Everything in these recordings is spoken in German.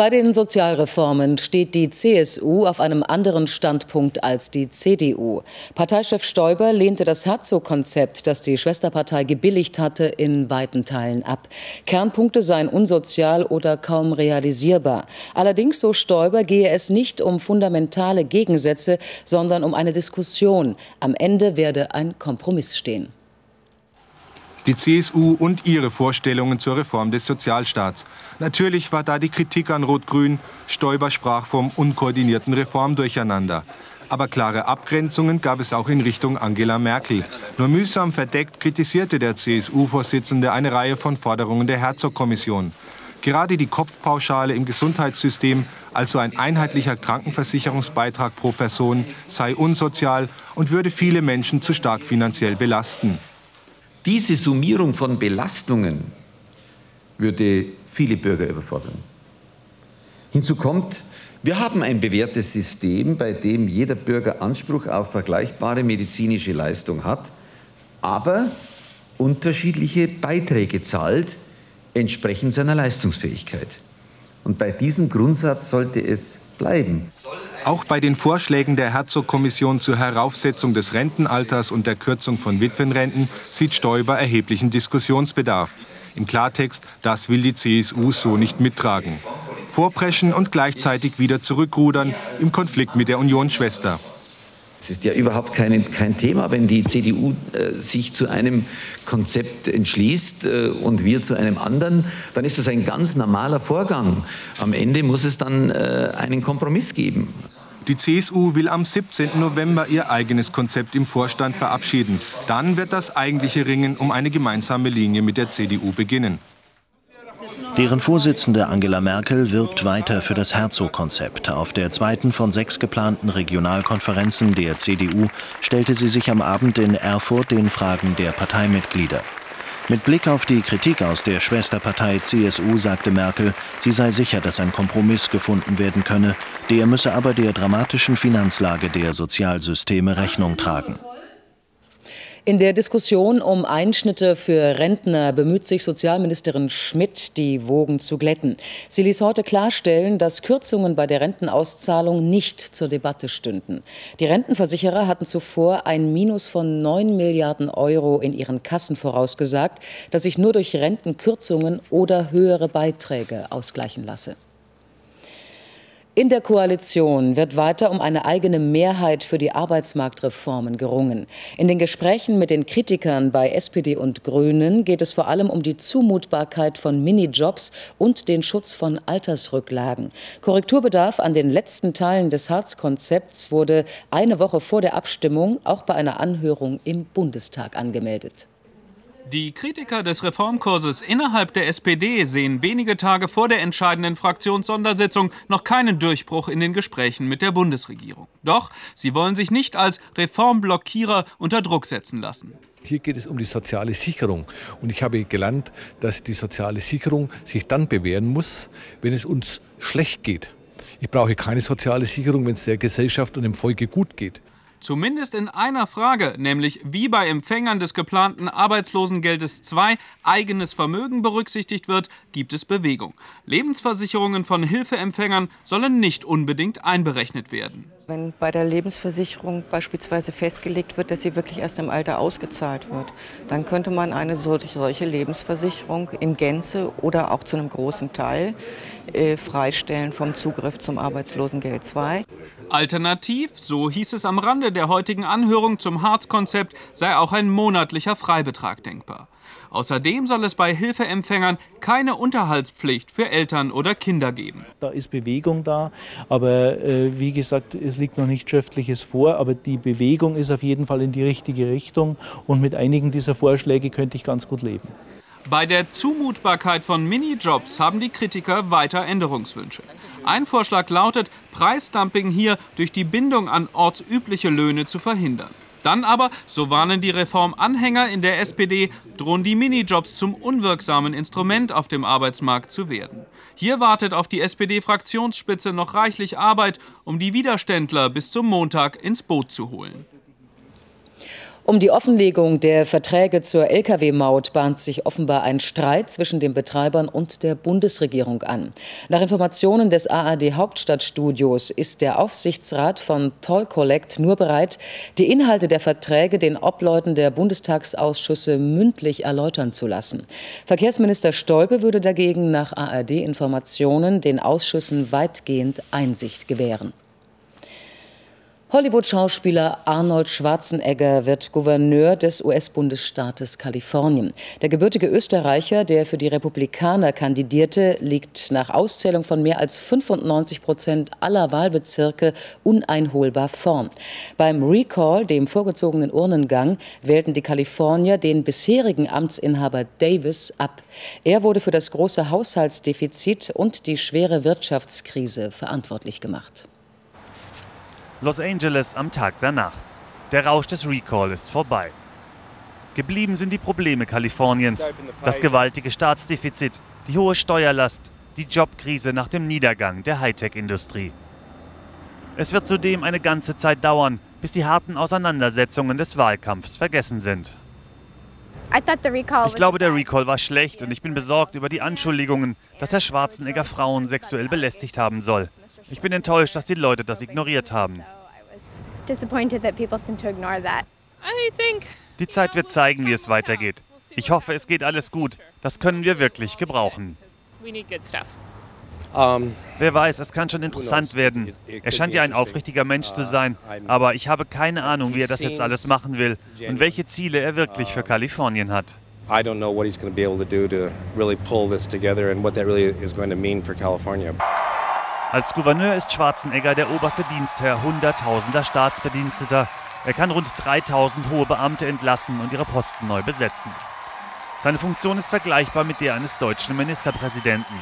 Bei den Sozialreformen steht die CSU auf einem anderen Standpunkt als die CDU. Parteichef Stoiber lehnte das Herzog-Konzept, das die Schwesterpartei gebilligt hatte, in weiten Teilen ab. Kernpunkte seien unsozial oder kaum realisierbar. Allerdings, so Stoiber, gehe es nicht um fundamentale Gegensätze, sondern um eine Diskussion. Am Ende werde ein Kompromiss stehen die CSU und ihre Vorstellungen zur Reform des Sozialstaats. Natürlich war da die Kritik an Rot-Grün. Stoiber sprach vom unkoordinierten Reformdurcheinander. Aber klare Abgrenzungen gab es auch in Richtung Angela Merkel. Nur mühsam verdeckt kritisierte der CSU-Vorsitzende eine Reihe von Forderungen der Herzog-Kommission. Gerade die Kopfpauschale im Gesundheitssystem, also ein einheitlicher Krankenversicherungsbeitrag pro Person, sei unsozial und würde viele Menschen zu stark finanziell belasten. Diese Summierung von Belastungen würde viele Bürger überfordern. Hinzu kommt, wir haben ein bewährtes System, bei dem jeder Bürger Anspruch auf vergleichbare medizinische Leistung hat, aber unterschiedliche Beiträge zahlt, entsprechend seiner Leistungsfähigkeit. Und bei diesem Grundsatz sollte es bleiben. Auch bei den Vorschlägen der Herzog-Kommission zur Heraufsetzung des Rentenalters und der Kürzung von Witwenrenten sieht Stoiber erheblichen Diskussionsbedarf. Im Klartext, das will die CSU so nicht mittragen. Vorpreschen und gleichzeitig wieder zurückrudern im Konflikt mit der Unionsschwester. Es ist ja überhaupt kein, kein Thema, wenn die CDU äh, sich zu einem Konzept entschließt äh, und wir zu einem anderen, dann ist das ein ganz normaler Vorgang. Am Ende muss es dann äh, einen Kompromiss geben. Die CSU will am 17. November ihr eigenes Konzept im Vorstand verabschieden. Dann wird das eigentliche Ringen um eine gemeinsame Linie mit der CDU beginnen. Deren Vorsitzende Angela Merkel wirbt weiter für das Herzog-Konzept. Auf der zweiten von sechs geplanten Regionalkonferenzen der CDU stellte sie sich am Abend in Erfurt den Fragen der Parteimitglieder. Mit Blick auf die Kritik aus der Schwesterpartei CSU sagte Merkel, sie sei sicher, dass ein Kompromiss gefunden werden könne, der müsse aber der dramatischen Finanzlage der Sozialsysteme Rechnung tragen. In der Diskussion um Einschnitte für Rentner bemüht sich Sozialministerin Schmidt, die Wogen zu glätten. Sie ließ heute klarstellen, dass Kürzungen bei der Rentenauszahlung nicht zur Debatte stünden. Die Rentenversicherer hatten zuvor ein Minus von 9 Milliarden Euro in ihren Kassen vorausgesagt, das sich nur durch Rentenkürzungen oder höhere Beiträge ausgleichen lasse. In der Koalition wird weiter um eine eigene Mehrheit für die Arbeitsmarktreformen gerungen. In den Gesprächen mit den Kritikern bei SPD und Grünen geht es vor allem um die Zumutbarkeit von Minijobs und den Schutz von Altersrücklagen. Korrekturbedarf an den letzten Teilen des Harz-Konzepts wurde eine Woche vor der Abstimmung auch bei einer Anhörung im Bundestag angemeldet. Die Kritiker des Reformkurses innerhalb der SPD sehen wenige Tage vor der entscheidenden Fraktionssondersitzung noch keinen Durchbruch in den Gesprächen mit der Bundesregierung. Doch sie wollen sich nicht als Reformblockierer unter Druck setzen lassen. Hier geht es um die soziale Sicherung. Und ich habe gelernt, dass die soziale Sicherung sich dann bewähren muss, wenn es uns schlecht geht. Ich brauche keine soziale Sicherung, wenn es der Gesellschaft und dem Volke gut geht. Zumindest in einer Frage, nämlich wie bei Empfängern des geplanten Arbeitslosengeldes II eigenes Vermögen berücksichtigt wird, gibt es Bewegung. Lebensversicherungen von Hilfeempfängern sollen nicht unbedingt einberechnet werden. Wenn bei der Lebensversicherung beispielsweise festgelegt wird, dass sie wirklich erst im Alter ausgezahlt wird, dann könnte man eine solche Lebensversicherung in Gänze oder auch zu einem großen Teil äh, freistellen vom Zugriff zum Arbeitslosengeld II. Alternativ, so hieß es am Rande der heutigen Anhörung zum Harz-Konzept, sei auch ein monatlicher Freibetrag denkbar. Außerdem soll es bei Hilfeempfängern keine Unterhaltspflicht für Eltern oder Kinder geben. Da ist Bewegung da, aber äh, wie gesagt, es liegt noch nicht Schriftliches vor, aber die Bewegung ist auf jeden Fall in die richtige Richtung und mit einigen dieser Vorschläge könnte ich ganz gut leben. Bei der Zumutbarkeit von Minijobs haben die Kritiker weiter Änderungswünsche. Ein Vorschlag lautet, Preisdumping hier durch die Bindung an ortsübliche Löhne zu verhindern. Dann aber, so warnen die Reformanhänger in der SPD, drohen die Minijobs zum unwirksamen Instrument auf dem Arbeitsmarkt zu werden. Hier wartet auf die SPD-Fraktionsspitze noch reichlich Arbeit, um die Widerständler bis zum Montag ins Boot zu holen. Um die Offenlegung der Verträge zur Lkw-Maut bahnt sich offenbar ein Streit zwischen den Betreibern und der Bundesregierung an. Nach Informationen des ARD Hauptstadtstudios ist der Aufsichtsrat von Toll Collect nur bereit, die Inhalte der Verträge den Obleuten der Bundestagsausschüsse mündlich erläutern zu lassen. Verkehrsminister Stolpe würde dagegen nach ARD-Informationen den Ausschüssen weitgehend Einsicht gewähren. Hollywood-Schauspieler Arnold Schwarzenegger wird Gouverneur des US-Bundesstaates Kalifornien. Der gebürtige Österreicher, der für die Republikaner kandidierte, liegt nach Auszählung von mehr als 95 Prozent aller Wahlbezirke uneinholbar vorn. Beim Recall, dem vorgezogenen Urnengang, wählten die Kalifornier den bisherigen Amtsinhaber Davis ab. Er wurde für das große Haushaltsdefizit und die schwere Wirtschaftskrise verantwortlich gemacht. Los Angeles am Tag danach. Der Rausch des Recall ist vorbei. Geblieben sind die Probleme Kaliforniens, das gewaltige Staatsdefizit, die hohe Steuerlast, die Jobkrise nach dem Niedergang der Hightech-Industrie. Es wird zudem eine ganze Zeit dauern, bis die harten Auseinandersetzungen des Wahlkampfs vergessen sind. Ich glaube, der Recall war schlecht und ich bin besorgt über die Anschuldigungen, dass Herr Schwarzenegger Frauen sexuell belästigt haben soll. Ich bin enttäuscht, dass die Leute das ignoriert haben. Die Zeit wird zeigen, wie es weitergeht. Ich hoffe, es geht alles gut. Das können wir wirklich gebrauchen. Wer weiß, es kann schon interessant werden. Er scheint ja ein aufrichtiger Mensch zu sein, aber ich habe keine Ahnung, wie er das jetzt alles machen will und welche Ziele er wirklich für Kalifornien hat. I don't know what he's going to be able to do to really pull this together and what that really is going to mean for California. Als Gouverneur ist Schwarzenegger der oberste Dienstherr hunderttausender Staatsbediensteter. Er kann rund 3000 hohe Beamte entlassen und ihre Posten neu besetzen. Seine Funktion ist vergleichbar mit der eines deutschen Ministerpräsidenten.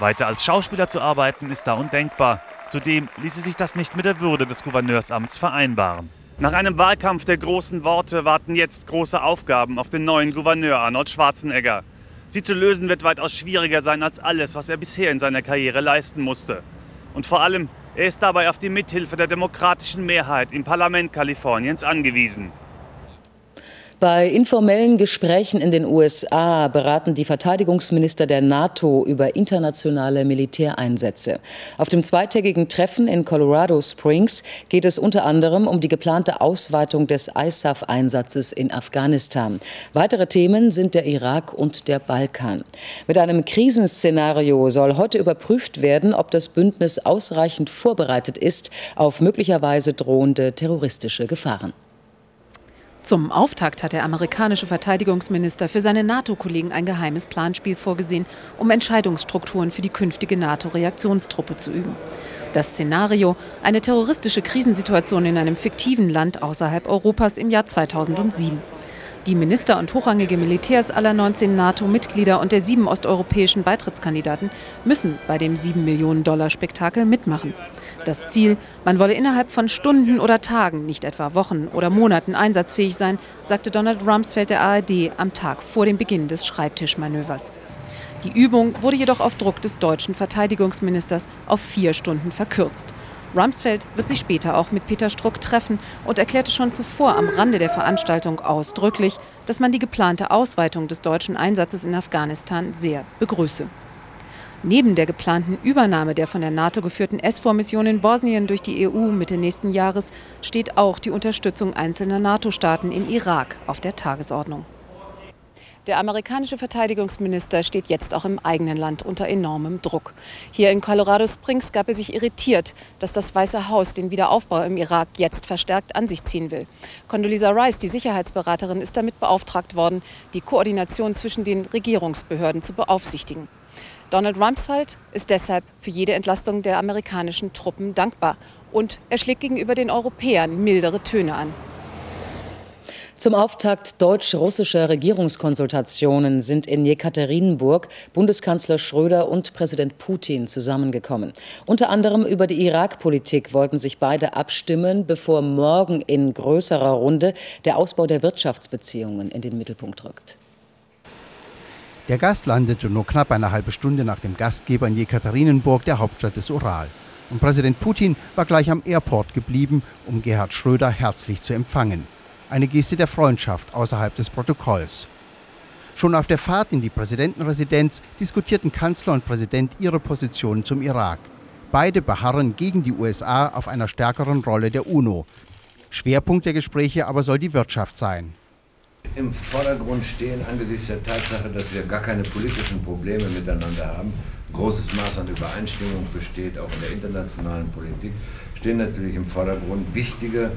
Weiter als Schauspieler zu arbeiten ist da undenkbar. Zudem ließe sich das nicht mit der Würde des Gouverneursamts vereinbaren. Nach einem Wahlkampf der großen Worte warten jetzt große Aufgaben auf den neuen Gouverneur Arnold Schwarzenegger. Sie zu lösen wird weitaus schwieriger sein als alles, was er bisher in seiner Karriere leisten musste. Und vor allem, er ist dabei auf die Mithilfe der demokratischen Mehrheit im Parlament Kaliforniens angewiesen. Bei informellen Gesprächen in den USA beraten die Verteidigungsminister der NATO über internationale Militäreinsätze. Auf dem zweitägigen Treffen in Colorado Springs geht es unter anderem um die geplante Ausweitung des ISAF-Einsatzes in Afghanistan. Weitere Themen sind der Irak und der Balkan. Mit einem Krisenszenario soll heute überprüft werden, ob das Bündnis ausreichend vorbereitet ist auf möglicherweise drohende terroristische Gefahren. Zum Auftakt hat der amerikanische Verteidigungsminister für seine NATO-Kollegen ein geheimes Planspiel vorgesehen, um Entscheidungsstrukturen für die künftige NATO-Reaktionstruppe zu üben. Das Szenario, eine terroristische Krisensituation in einem fiktiven Land außerhalb Europas im Jahr 2007. Die Minister und hochrangige Militärs aller 19 NATO-Mitglieder und der sieben osteuropäischen Beitrittskandidaten müssen bei dem 7 Millionen Dollar Spektakel mitmachen. Das Ziel, man wolle innerhalb von Stunden oder Tagen, nicht etwa Wochen oder Monaten einsatzfähig sein, sagte Donald Rumsfeld der ARD am Tag vor dem Beginn des Schreibtischmanövers. Die Übung wurde jedoch auf Druck des deutschen Verteidigungsministers auf vier Stunden verkürzt. Rumsfeld wird sich später auch mit Peter Struck treffen und erklärte schon zuvor am Rande der Veranstaltung ausdrücklich, dass man die geplante Ausweitung des deutschen Einsatzes in Afghanistan sehr begrüße. Neben der geplanten Übernahme der von der NATO geführten SVOR-Mission in Bosnien durch die EU Mitte nächsten Jahres steht auch die Unterstützung einzelner NATO-Staaten im Irak auf der Tagesordnung. Der amerikanische Verteidigungsminister steht jetzt auch im eigenen Land unter enormem Druck. Hier in Colorado Springs gab er sich irritiert, dass das Weiße Haus den Wiederaufbau im Irak jetzt verstärkt an sich ziehen will. Condoleezza Rice, die Sicherheitsberaterin, ist damit beauftragt worden, die Koordination zwischen den Regierungsbehörden zu beaufsichtigen. Donald Rumsfeld ist deshalb für jede Entlastung der amerikanischen Truppen dankbar und er schlägt gegenüber den Europäern mildere Töne an. Zum Auftakt deutsch-russischer Regierungskonsultationen sind in Jekaterinburg Bundeskanzler Schröder und Präsident Putin zusammengekommen. Unter anderem über die Irak-Politik wollten sich beide abstimmen, bevor morgen in größerer Runde der Ausbau der Wirtschaftsbeziehungen in den Mittelpunkt rückt. Der Gast landete nur knapp eine halbe Stunde nach dem Gastgeber in Jekaterinburg, der Hauptstadt des Ural. Und Präsident Putin war gleich am Airport geblieben, um Gerhard Schröder herzlich zu empfangen eine Geste der Freundschaft außerhalb des Protokolls. Schon auf der Fahrt in die Präsidentenresidenz diskutierten Kanzler und Präsident ihre Positionen zum Irak. Beide beharren gegen die USA auf einer stärkeren Rolle der UNO. Schwerpunkt der Gespräche aber soll die Wirtschaft sein. Im Vordergrund stehen angesichts der Tatsache, dass wir gar keine politischen Probleme miteinander haben, großes Maß an Übereinstimmung besteht, auch in der internationalen Politik, stehen natürlich im Vordergrund wichtige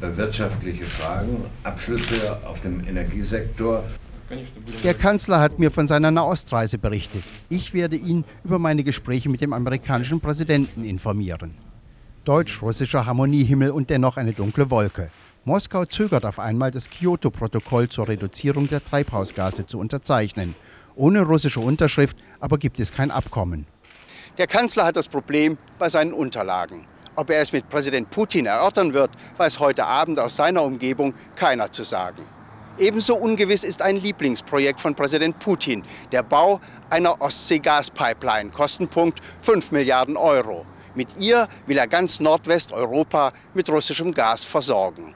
wirtschaftliche Fragen, Abschlüsse auf dem Energiesektor. Der Kanzler hat mir von seiner Nahostreise berichtet. Ich werde ihn über meine Gespräche mit dem amerikanischen Präsidenten informieren. Deutsch-russischer Harmoniehimmel und dennoch eine dunkle Wolke. Moskau zögert auf einmal, das Kyoto-Protokoll zur Reduzierung der Treibhausgase zu unterzeichnen. Ohne russische Unterschrift aber gibt es kein Abkommen. Der Kanzler hat das Problem bei seinen Unterlagen. Ob er es mit Präsident Putin erörtern wird, weiß heute Abend aus seiner Umgebung keiner zu sagen. Ebenso ungewiss ist ein Lieblingsprojekt von Präsident Putin, der Bau einer Ostsee-Gaspipeline, Kostenpunkt 5 Milliarden Euro. Mit ihr will er ganz Nordwesteuropa mit russischem Gas versorgen.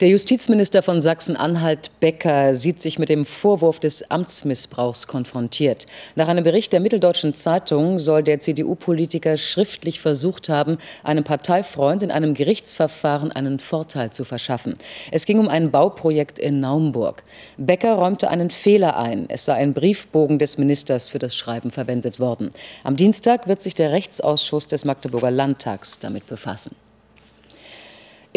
Der Justizminister von Sachsen-Anhalt Becker sieht sich mit dem Vorwurf des Amtsmissbrauchs konfrontiert. Nach einem Bericht der Mitteldeutschen Zeitung soll der CDU-Politiker schriftlich versucht haben, einem Parteifreund in einem Gerichtsverfahren einen Vorteil zu verschaffen. Es ging um ein Bauprojekt in Naumburg. Becker räumte einen Fehler ein. Es sei ein Briefbogen des Ministers für das Schreiben verwendet worden. Am Dienstag wird sich der Rechtsausschuss des Magdeburger Landtags damit befassen.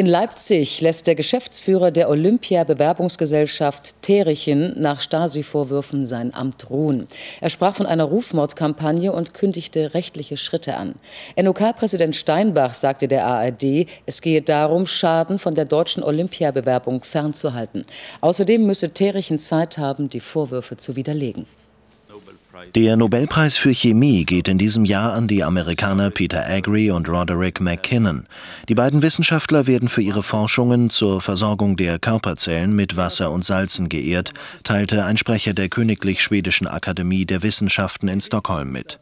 In Leipzig lässt der Geschäftsführer der Olympia-Bewerbungsgesellschaft Terichen nach Stasi-Vorwürfen sein Amt ruhen. Er sprach von einer Rufmordkampagne und kündigte rechtliche Schritte an. NOK-Präsident Steinbach sagte der ARD, es gehe darum, Schaden von der deutschen Olympiabewerbung fernzuhalten. Außerdem müsse Terichen Zeit haben, die Vorwürfe zu widerlegen. Der Nobelpreis für Chemie geht in diesem Jahr an die Amerikaner Peter Agri und Roderick McKinnon. Die beiden Wissenschaftler werden für ihre Forschungen zur Versorgung der Körperzellen mit Wasser und Salzen geehrt, teilte ein Sprecher der Königlich Schwedischen Akademie der Wissenschaften in Stockholm mit.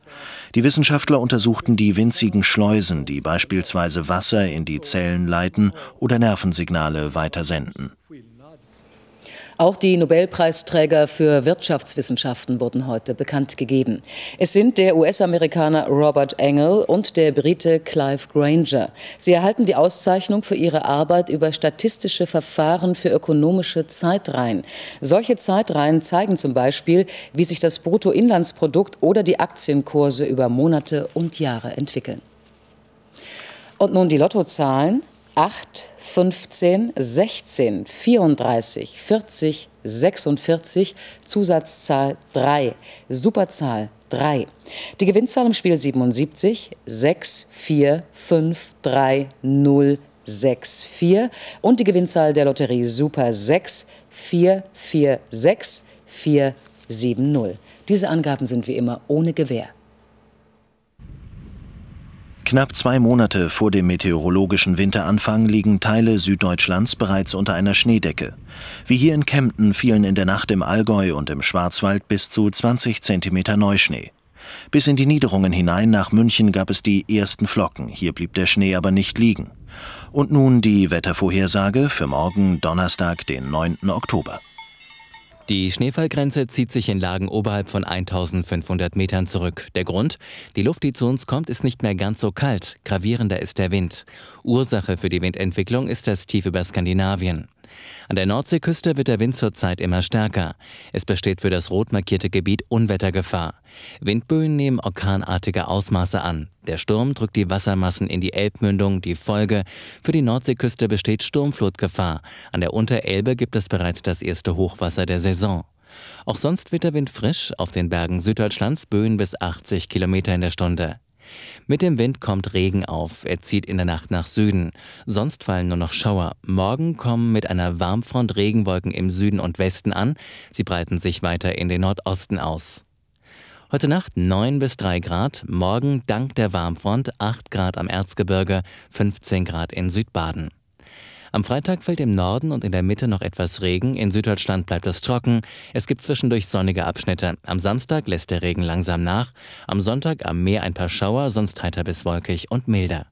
Die Wissenschaftler untersuchten die winzigen Schleusen, die beispielsweise Wasser in die Zellen leiten oder Nervensignale weitersenden. Auch die Nobelpreisträger für Wirtschaftswissenschaften wurden heute bekannt gegeben. Es sind der US-Amerikaner Robert Engel und der Brite Clive Granger. Sie erhalten die Auszeichnung für ihre Arbeit über statistische Verfahren für ökonomische Zeitreihen. Solche Zeitreihen zeigen zum Beispiel, wie sich das Bruttoinlandsprodukt oder die Aktienkurse über Monate und Jahre entwickeln. Und nun die Lottozahlen. 8, 15, 16, 34, 40, 46, Zusatzzahl 3, Superzahl 3. Die Gewinnzahl im Spiel 77, 6, 4, 5, 3, 0, 6, 4 und die Gewinnzahl der Lotterie Super 6, 4, 4, 6, 4, 7, 0. Diese Angaben sind wie immer ohne Gewähr. Knapp zwei Monate vor dem meteorologischen Winteranfang liegen Teile Süddeutschlands bereits unter einer Schneedecke. Wie hier in Kempten fielen in der Nacht im Allgäu und im Schwarzwald bis zu 20 Zentimeter Neuschnee. Bis in die Niederungen hinein nach München gab es die ersten Flocken, hier blieb der Schnee aber nicht liegen. Und nun die Wettervorhersage für morgen Donnerstag, den 9. Oktober. Die Schneefallgrenze zieht sich in Lagen oberhalb von 1500 Metern zurück. Der Grund? Die Luft, die zu uns kommt, ist nicht mehr ganz so kalt. Gravierender ist der Wind. Ursache für die Windentwicklung ist das Tief über Skandinavien. An der Nordseeküste wird der Wind zurzeit immer stärker. Es besteht für das rot markierte Gebiet Unwettergefahr. Windböen nehmen orkanartige Ausmaße an. Der Sturm drückt die Wassermassen in die Elbmündung. Die Folge: Für die Nordseeküste besteht Sturmflutgefahr. An der Unterelbe gibt es bereits das erste Hochwasser der Saison. Auch sonst wird der Wind frisch, auf den Bergen Süddeutschlands Böen bis 80 Kilometer in der Stunde. Mit dem Wind kommt Regen auf. Er zieht in der Nacht nach Süden. Sonst fallen nur noch Schauer. Morgen kommen mit einer Warmfront Regenwolken im Süden und Westen an. Sie breiten sich weiter in den Nordosten aus. Heute Nacht 9 bis 3 Grad, morgen dank der Warmfront 8 Grad am Erzgebirge, 15 Grad in Südbaden. Am Freitag fällt im Norden und in der Mitte noch etwas Regen, in Süddeutschland bleibt es trocken, es gibt zwischendurch sonnige Abschnitte. Am Samstag lässt der Regen langsam nach, am Sonntag am Meer ein paar Schauer, sonst heiter bis wolkig und milder.